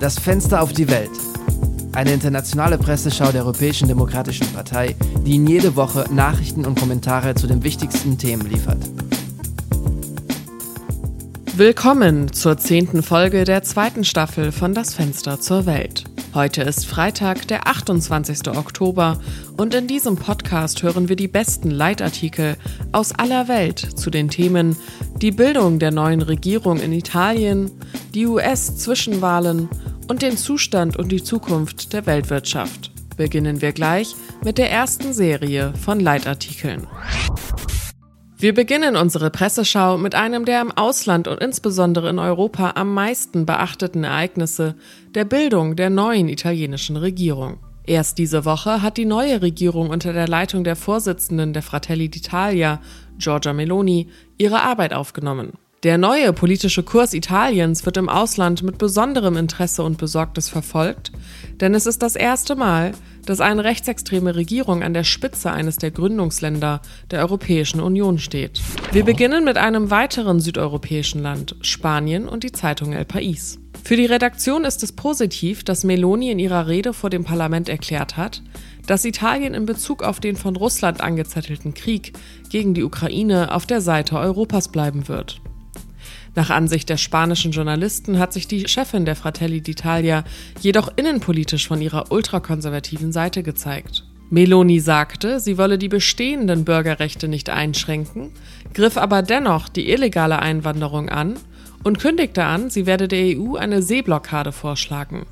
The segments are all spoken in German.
Das Fenster auf die Welt. Eine internationale Presseschau der Europäischen Demokratischen Partei, die Ihnen jede Woche Nachrichten und Kommentare zu den wichtigsten Themen liefert. Willkommen zur zehnten Folge der zweiten Staffel von Das Fenster zur Welt. Heute ist Freitag, der 28. Oktober und in diesem Podcast hören wir die besten Leitartikel aus aller Welt zu den Themen die Bildung der neuen Regierung in Italien, die US-Zwischenwahlen und den Zustand und die Zukunft der Weltwirtschaft. Beginnen wir gleich mit der ersten Serie von Leitartikeln. Wir beginnen unsere Presseschau mit einem der im Ausland und insbesondere in Europa am meisten beachteten Ereignisse, der Bildung der neuen italienischen Regierung. Erst diese Woche hat die neue Regierung unter der Leitung der Vorsitzenden der Fratelli d'Italia, Giorgia Meloni, ihre Arbeit aufgenommen. Der neue politische Kurs Italiens wird im Ausland mit besonderem Interesse und Besorgnis verfolgt, denn es ist das erste Mal, dass eine rechtsextreme Regierung an der Spitze eines der Gründungsländer der Europäischen Union steht. Wir beginnen mit einem weiteren südeuropäischen Land, Spanien und die Zeitung El País. Für die Redaktion ist es positiv, dass Meloni in ihrer Rede vor dem Parlament erklärt hat, dass Italien in Bezug auf den von Russland angezettelten Krieg gegen die Ukraine auf der Seite Europas bleiben wird. Nach Ansicht der spanischen Journalisten hat sich die Chefin der Fratelli d'Italia jedoch innenpolitisch von ihrer ultrakonservativen Seite gezeigt. Meloni sagte, sie wolle die bestehenden Bürgerrechte nicht einschränken, griff aber dennoch die illegale Einwanderung an und kündigte an, sie werde der EU eine Seeblockade vorschlagen.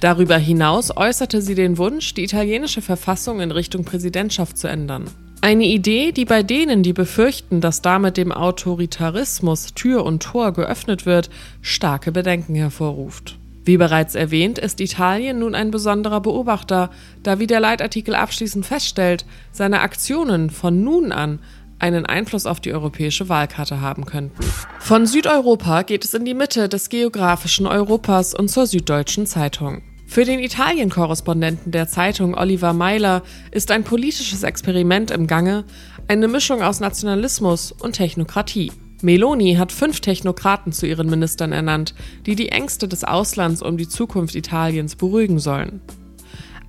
Darüber hinaus äußerte sie den Wunsch, die italienische Verfassung in Richtung Präsidentschaft zu ändern. Eine Idee, die bei denen, die befürchten, dass damit dem Autoritarismus Tür und Tor geöffnet wird, starke Bedenken hervorruft. Wie bereits erwähnt, ist Italien nun ein besonderer Beobachter, da wie der Leitartikel abschließend feststellt, seine Aktionen von nun an einen Einfluss auf die europäische Wahlkarte haben könnten. Von Südeuropa geht es in die Mitte des geografischen Europas und zur Süddeutschen Zeitung. Für den Italien-Korrespondenten der Zeitung Oliver Meiler ist ein politisches Experiment im Gange, eine Mischung aus Nationalismus und Technokratie. Meloni hat fünf Technokraten zu ihren Ministern ernannt, die die Ängste des Auslands um die Zukunft Italiens beruhigen sollen.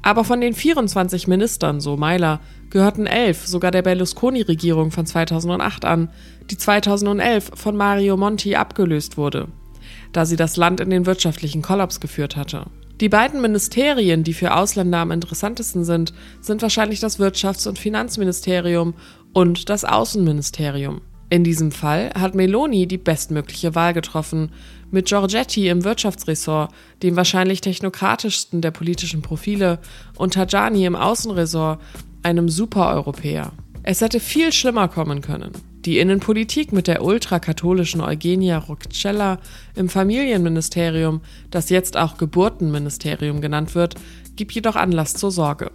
Aber von den 24 Ministern, so Meiler, gehörten elf sogar der Berlusconi-Regierung von 2008 an, die 2011 von Mario Monti abgelöst wurde, da sie das Land in den wirtschaftlichen Kollaps geführt hatte. Die beiden Ministerien, die für Ausländer am interessantesten sind, sind wahrscheinlich das Wirtschafts- und Finanzministerium und das Außenministerium. In diesem Fall hat Meloni die bestmögliche Wahl getroffen, mit Giorgetti im Wirtschaftsressort, dem wahrscheinlich technokratischsten der politischen Profile, und Tajani im Außenressort, einem Supereuropäer. Es hätte viel schlimmer kommen können. Die Innenpolitik mit der ultrakatholischen Eugenia Roccella im Familienministerium, das jetzt auch Geburtenministerium genannt wird, gibt jedoch Anlass zur Sorge.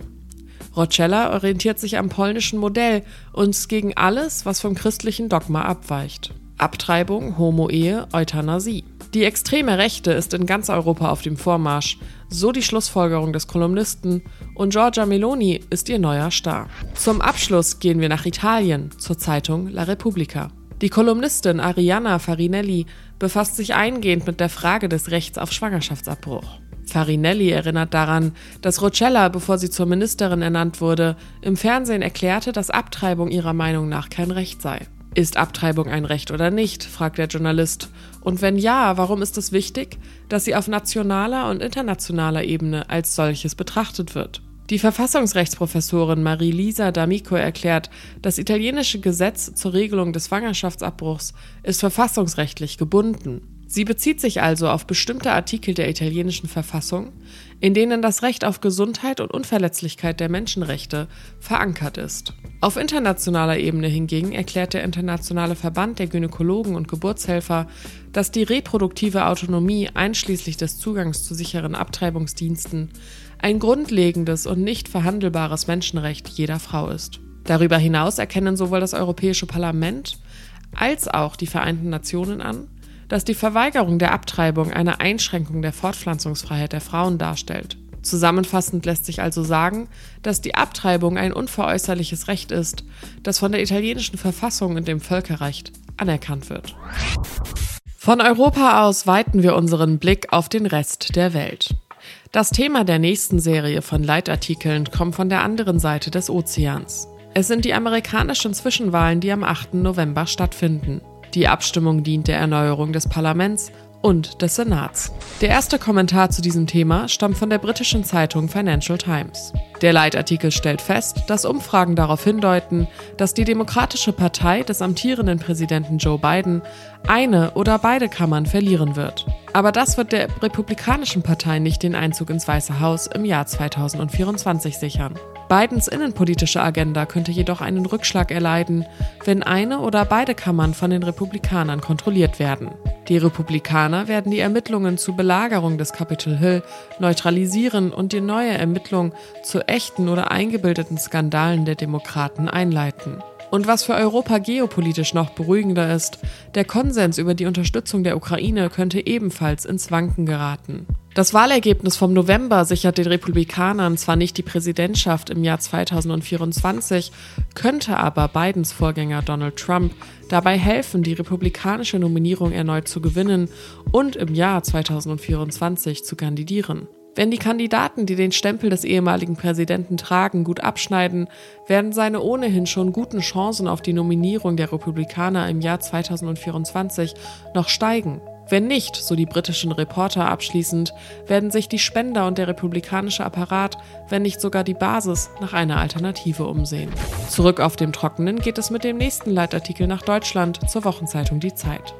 Roccella orientiert sich am polnischen Modell und gegen alles, was vom christlichen Dogma abweicht. Abtreibung, Homo-Ehe, Euthanasie. Die extreme Rechte ist in ganz Europa auf dem Vormarsch, so die Schlussfolgerung des Kolumnisten, und Giorgia Meloni ist ihr neuer Star. Zum Abschluss gehen wir nach Italien, zur Zeitung La Repubblica. Die Kolumnistin Arianna Farinelli befasst sich eingehend mit der Frage des Rechts auf Schwangerschaftsabbruch. Farinelli erinnert daran, dass Rocella, bevor sie zur Ministerin ernannt wurde, im Fernsehen erklärte, dass Abtreibung ihrer Meinung nach kein Recht sei. Ist Abtreibung ein Recht oder nicht? fragt der Journalist. Und wenn ja, warum ist es wichtig, dass sie auf nationaler und internationaler Ebene als solches betrachtet wird? Die Verfassungsrechtsprofessorin Marie-Lisa D'Amico erklärt, das italienische Gesetz zur Regelung des Schwangerschaftsabbruchs ist verfassungsrechtlich gebunden. Sie bezieht sich also auf bestimmte Artikel der italienischen Verfassung, in denen das Recht auf Gesundheit und Unverletzlichkeit der Menschenrechte verankert ist. Auf internationaler Ebene hingegen erklärt der Internationale Verband der Gynäkologen und Geburtshelfer, dass die reproduktive Autonomie einschließlich des Zugangs zu sicheren Abtreibungsdiensten ein grundlegendes und nicht verhandelbares Menschenrecht jeder Frau ist. Darüber hinaus erkennen sowohl das Europäische Parlament als auch die Vereinten Nationen an, dass die Verweigerung der Abtreibung eine Einschränkung der Fortpflanzungsfreiheit der Frauen darstellt. Zusammenfassend lässt sich also sagen, dass die Abtreibung ein unveräußerliches Recht ist, das von der italienischen Verfassung und dem Völkerrecht anerkannt wird. Von Europa aus weiten wir unseren Blick auf den Rest der Welt. Das Thema der nächsten Serie von Leitartikeln kommt von der anderen Seite des Ozeans. Es sind die amerikanischen Zwischenwahlen, die am 8. November stattfinden. Die Abstimmung dient der Erneuerung des Parlaments und des Senats. Der erste Kommentar zu diesem Thema stammt von der britischen Zeitung Financial Times. Der Leitartikel stellt fest, dass Umfragen darauf hindeuten, dass die Demokratische Partei des amtierenden Präsidenten Joe Biden eine oder beide Kammern verlieren wird. Aber das wird der Republikanischen Partei nicht den Einzug ins Weiße Haus im Jahr 2024 sichern. Bidens innenpolitische Agenda könnte jedoch einen Rückschlag erleiden, wenn eine oder beide Kammern von den Republikanern kontrolliert werden. Die Republikaner werden die Ermittlungen zur Belagerung des Capitol Hill neutralisieren und die neue Ermittlung zu echten oder eingebildeten Skandalen der Demokraten einleiten. Und was für Europa geopolitisch noch beruhigender ist, der Konsens über die Unterstützung der Ukraine könnte ebenfalls ins Wanken geraten. Das Wahlergebnis vom November sichert den Republikanern zwar nicht die Präsidentschaft im Jahr 2024, könnte aber Bidens Vorgänger Donald Trump dabei helfen, die republikanische Nominierung erneut zu gewinnen und im Jahr 2024 zu kandidieren. Wenn die Kandidaten, die den Stempel des ehemaligen Präsidenten tragen, gut abschneiden, werden seine ohnehin schon guten Chancen auf die Nominierung der Republikaner im Jahr 2024 noch steigen. Wenn nicht, so die britischen Reporter abschließend, werden sich die Spender und der republikanische Apparat, wenn nicht sogar die Basis, nach einer Alternative umsehen. Zurück auf dem Trockenen geht es mit dem nächsten Leitartikel nach Deutschland zur Wochenzeitung Die Zeit.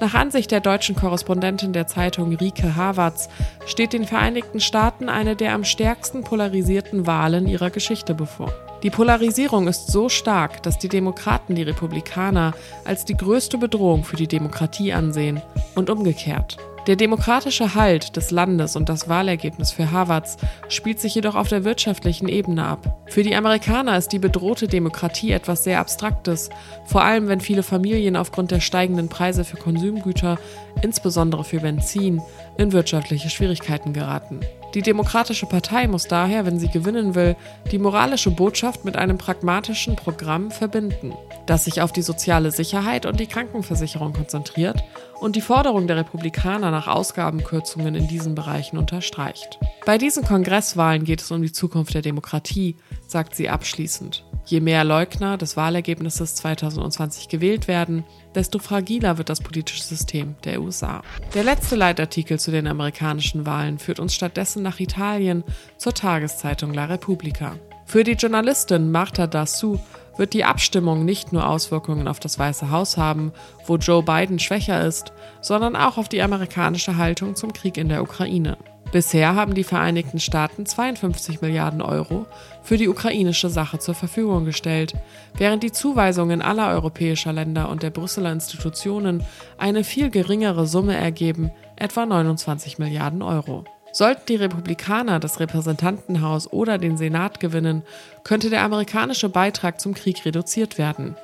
Nach Ansicht der deutschen Korrespondentin der Zeitung Rike Havertz steht den Vereinigten Staaten eine der am stärksten polarisierten Wahlen ihrer Geschichte bevor. Die Polarisierung ist so stark, dass die Demokraten die Republikaner als die größte Bedrohung für die Demokratie ansehen und umgekehrt. Der demokratische Halt des Landes und das Wahlergebnis für Harvards spielt sich jedoch auf der wirtschaftlichen Ebene ab. Für die Amerikaner ist die bedrohte Demokratie etwas sehr Abstraktes, vor allem wenn viele Familien aufgrund der steigenden Preise für Konsumgüter, insbesondere für Benzin, in wirtschaftliche Schwierigkeiten geraten. Die Demokratische Partei muss daher, wenn sie gewinnen will, die moralische Botschaft mit einem pragmatischen Programm verbinden, das sich auf die soziale Sicherheit und die Krankenversicherung konzentriert und die Forderung der Republikaner nach Ausgabenkürzungen in diesen Bereichen unterstreicht. Bei diesen Kongresswahlen geht es um die Zukunft der Demokratie, sagt sie abschließend. Je mehr Leugner des Wahlergebnisses 2020 gewählt werden, desto fragiler wird das politische System der USA. Der letzte Leitartikel zu den amerikanischen Wahlen führt uns stattdessen nach Italien zur Tageszeitung La Repubblica. Für die Journalistin Marta Dassou wird die Abstimmung nicht nur Auswirkungen auf das Weiße Haus haben, wo Joe Biden schwächer ist, sondern auch auf die amerikanische Haltung zum Krieg in der Ukraine. Bisher haben die Vereinigten Staaten 52 Milliarden Euro für die ukrainische Sache zur Verfügung gestellt, während die Zuweisungen aller europäischer Länder und der Brüsseler Institutionen eine viel geringere Summe ergeben, etwa 29 Milliarden Euro. Sollten die Republikaner das Repräsentantenhaus oder den Senat gewinnen, könnte der amerikanische Beitrag zum Krieg reduziert werden.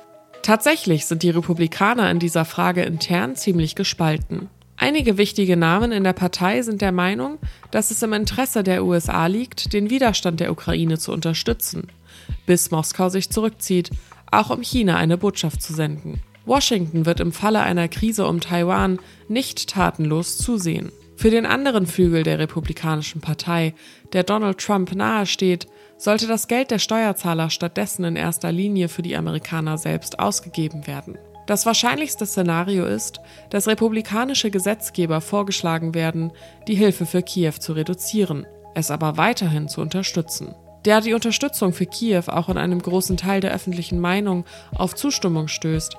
Tatsächlich sind die Republikaner in dieser Frage intern ziemlich gespalten. Einige wichtige Namen in der Partei sind der Meinung, dass es im Interesse der USA liegt, den Widerstand der Ukraine zu unterstützen, bis Moskau sich zurückzieht, auch um China eine Botschaft zu senden. Washington wird im Falle einer Krise um Taiwan nicht tatenlos zusehen. Für den anderen Flügel der Republikanischen Partei, der Donald Trump nahesteht, sollte das Geld der Steuerzahler stattdessen in erster Linie für die Amerikaner selbst ausgegeben werden. Das wahrscheinlichste Szenario ist, dass republikanische Gesetzgeber vorgeschlagen werden, die Hilfe für Kiew zu reduzieren, es aber weiterhin zu unterstützen. Da die Unterstützung für Kiew auch in einem großen Teil der öffentlichen Meinung auf Zustimmung stößt,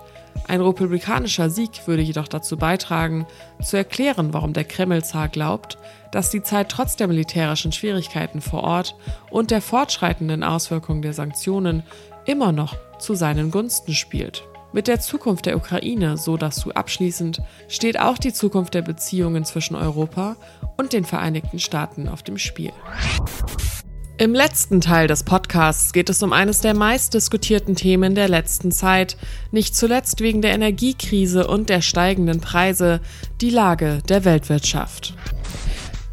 ein republikanischer Sieg würde jedoch dazu beitragen, zu erklären, warum der Kreml-Zar glaubt, dass die Zeit trotz der militärischen Schwierigkeiten vor Ort und der fortschreitenden Auswirkungen der Sanktionen immer noch zu seinen Gunsten spielt. Mit der Zukunft der Ukraine, so dass du abschließend, steht auch die Zukunft der Beziehungen zwischen Europa und den Vereinigten Staaten auf dem Spiel. Im letzten Teil des Podcasts geht es um eines der meistdiskutierten Themen der letzten Zeit, nicht zuletzt wegen der Energiekrise und der steigenden Preise, die Lage der Weltwirtschaft.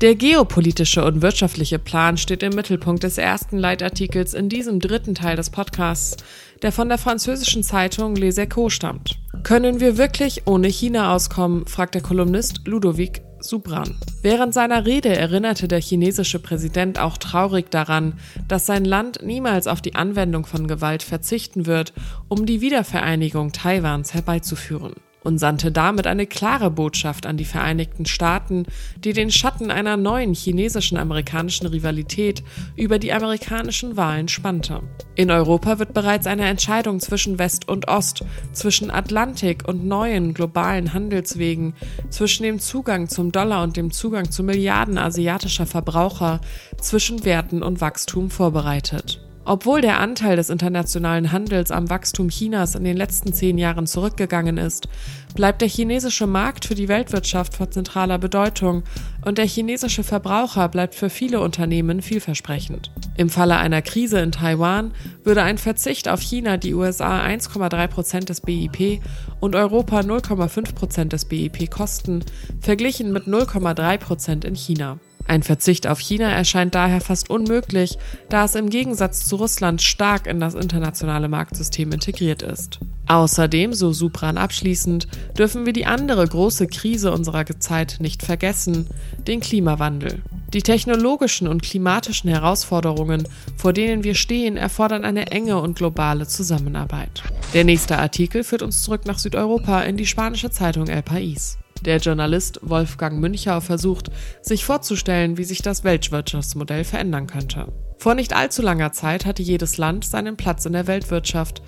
Der geopolitische und wirtschaftliche Plan steht im Mittelpunkt des ersten Leitartikels in diesem dritten Teil des Podcasts, der von der französischen Zeitung Les Echos stammt. Können wir wirklich ohne China auskommen, fragt der Kolumnist Ludovic Subran. Während seiner Rede erinnerte der chinesische Präsident auch traurig daran, dass sein Land niemals auf die Anwendung von Gewalt verzichten wird, um die Wiedervereinigung Taiwans herbeizuführen und sandte damit eine klare Botschaft an die Vereinigten Staaten, die den Schatten einer neuen chinesischen-amerikanischen Rivalität über die amerikanischen Wahlen spannte. In Europa wird bereits eine Entscheidung zwischen West und Ost, zwischen Atlantik und neuen globalen Handelswegen, zwischen dem Zugang zum Dollar und dem Zugang zu Milliarden asiatischer Verbraucher, zwischen Werten und Wachstum vorbereitet. Obwohl der Anteil des internationalen Handels am Wachstum Chinas in den letzten zehn Jahren zurückgegangen ist, bleibt der chinesische Markt für die Weltwirtschaft von zentraler Bedeutung und der chinesische Verbraucher bleibt für viele Unternehmen vielversprechend. Im Falle einer Krise in Taiwan würde ein Verzicht auf China die USA 1,3 Prozent des BIP und Europa 0,5 Prozent des BIP kosten, verglichen mit 0,3 Prozent in China. Ein Verzicht auf China erscheint daher fast unmöglich, da es im Gegensatz zu Russland stark in das internationale Marktsystem integriert ist. Außerdem, so Supran abschließend, dürfen wir die andere große Krise unserer Zeit nicht vergessen, den Klimawandel. Die technologischen und klimatischen Herausforderungen, vor denen wir stehen, erfordern eine enge und globale Zusammenarbeit. Der nächste Artikel führt uns zurück nach Südeuropa in die spanische Zeitung El País. Der Journalist Wolfgang Münchau versucht, sich vorzustellen, wie sich das Weltwirtschaftsmodell verändern könnte. Vor nicht allzu langer Zeit hatte jedes Land seinen Platz in der Weltwirtschaft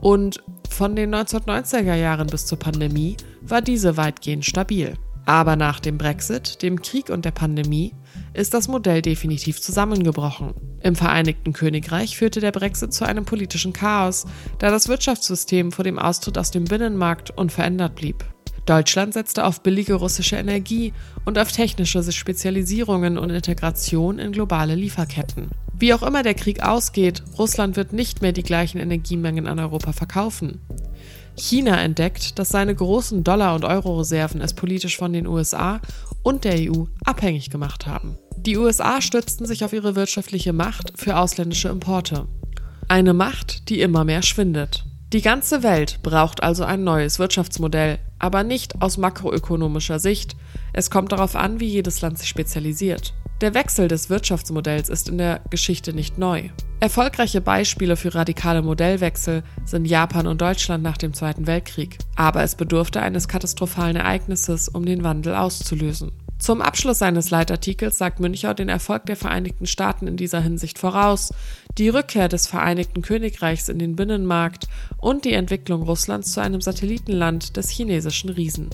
und von den 1990er Jahren bis zur Pandemie war diese weitgehend stabil. Aber nach dem Brexit, dem Krieg und der Pandemie ist das Modell definitiv zusammengebrochen. Im Vereinigten Königreich führte der Brexit zu einem politischen Chaos, da das Wirtschaftssystem vor dem Austritt aus dem Binnenmarkt unverändert blieb. Deutschland setzte auf billige russische Energie und auf technische Spezialisierungen und Integration in globale Lieferketten. Wie auch immer der Krieg ausgeht, Russland wird nicht mehr die gleichen Energiemengen an Europa verkaufen. China entdeckt, dass seine großen Dollar- und Euro-Reserven es politisch von den USA und der EU abhängig gemacht haben. Die USA stützten sich auf ihre wirtschaftliche Macht für ausländische Importe. Eine Macht, die immer mehr schwindet. Die ganze Welt braucht also ein neues Wirtschaftsmodell, aber nicht aus makroökonomischer Sicht. Es kommt darauf an, wie jedes Land sich spezialisiert. Der Wechsel des Wirtschaftsmodells ist in der Geschichte nicht neu. Erfolgreiche Beispiele für radikale Modellwechsel sind Japan und Deutschland nach dem Zweiten Weltkrieg. Aber es bedurfte eines katastrophalen Ereignisses, um den Wandel auszulösen. Zum Abschluss seines Leitartikels sagt Müncher den Erfolg der Vereinigten Staaten in dieser Hinsicht voraus, die Rückkehr des Vereinigten Königreichs in den Binnenmarkt und die Entwicklung Russlands zu einem Satellitenland des chinesischen Riesen.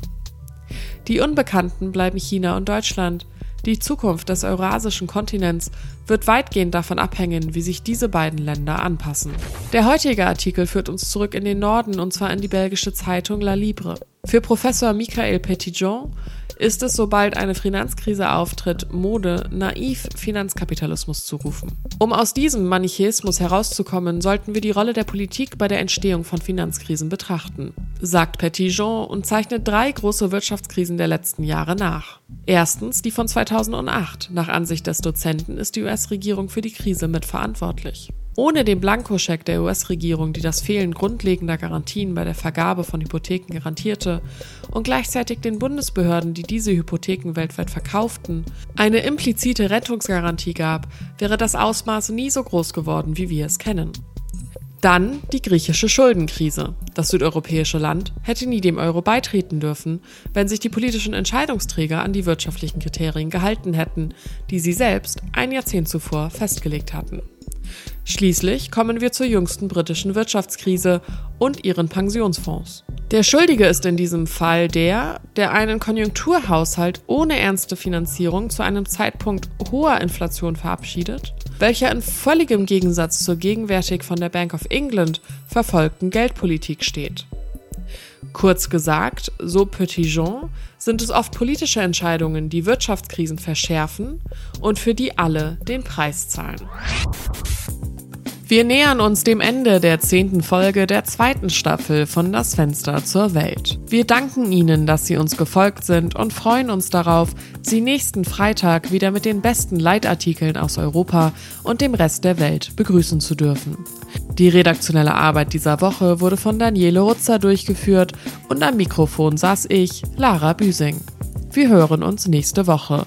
Die Unbekannten bleiben China und Deutschland. Die Zukunft des eurasischen Kontinents wird weitgehend davon abhängen, wie sich diese beiden Länder anpassen. Der heutige Artikel führt uns zurück in den Norden und zwar in die belgische Zeitung La Libre. Für Professor Michael Petitjean ist es, sobald eine Finanzkrise auftritt, Mode, naiv Finanzkapitalismus zu rufen. Um aus diesem Manichäismus herauszukommen, sollten wir die Rolle der Politik bei der Entstehung von Finanzkrisen betrachten, sagt Petitjean und zeichnet drei große Wirtschaftskrisen der letzten Jahre nach. Erstens die von 2008. Nach Ansicht des Dozenten ist die US-Regierung für die Krise mitverantwortlich. Ohne den Blankoscheck der US-Regierung, die das Fehlen grundlegender Garantien bei der Vergabe von Hypotheken garantierte und gleichzeitig den Bundesbehörden, die diese Hypotheken weltweit verkauften, eine implizite Rettungsgarantie gab, wäre das Ausmaß nie so groß geworden, wie wir es kennen. Dann die griechische Schuldenkrise. Das südeuropäische Land hätte nie dem Euro beitreten dürfen, wenn sich die politischen Entscheidungsträger an die wirtschaftlichen Kriterien gehalten hätten, die sie selbst ein Jahrzehnt zuvor festgelegt hatten. Schließlich kommen wir zur jüngsten britischen Wirtschaftskrise und ihren Pensionsfonds. Der Schuldige ist in diesem Fall der, der einen Konjunkturhaushalt ohne ernste Finanzierung zu einem Zeitpunkt hoher Inflation verabschiedet, welcher in völligem Gegensatz zur gegenwärtig von der Bank of England verfolgten Geldpolitik steht. Kurz gesagt, so Petit Jean, sind es oft politische Entscheidungen, die Wirtschaftskrisen verschärfen und für die alle den Preis zahlen. Wir nähern uns dem Ende der zehnten Folge der zweiten Staffel von Das Fenster zur Welt. Wir danken Ihnen, dass Sie uns gefolgt sind und freuen uns darauf, Sie nächsten Freitag wieder mit den besten Leitartikeln aus Europa und dem Rest der Welt begrüßen zu dürfen. Die redaktionelle Arbeit dieser Woche wurde von Daniele Rutzer durchgeführt und am Mikrofon saß ich, Lara Büsing. Wir hören uns nächste Woche.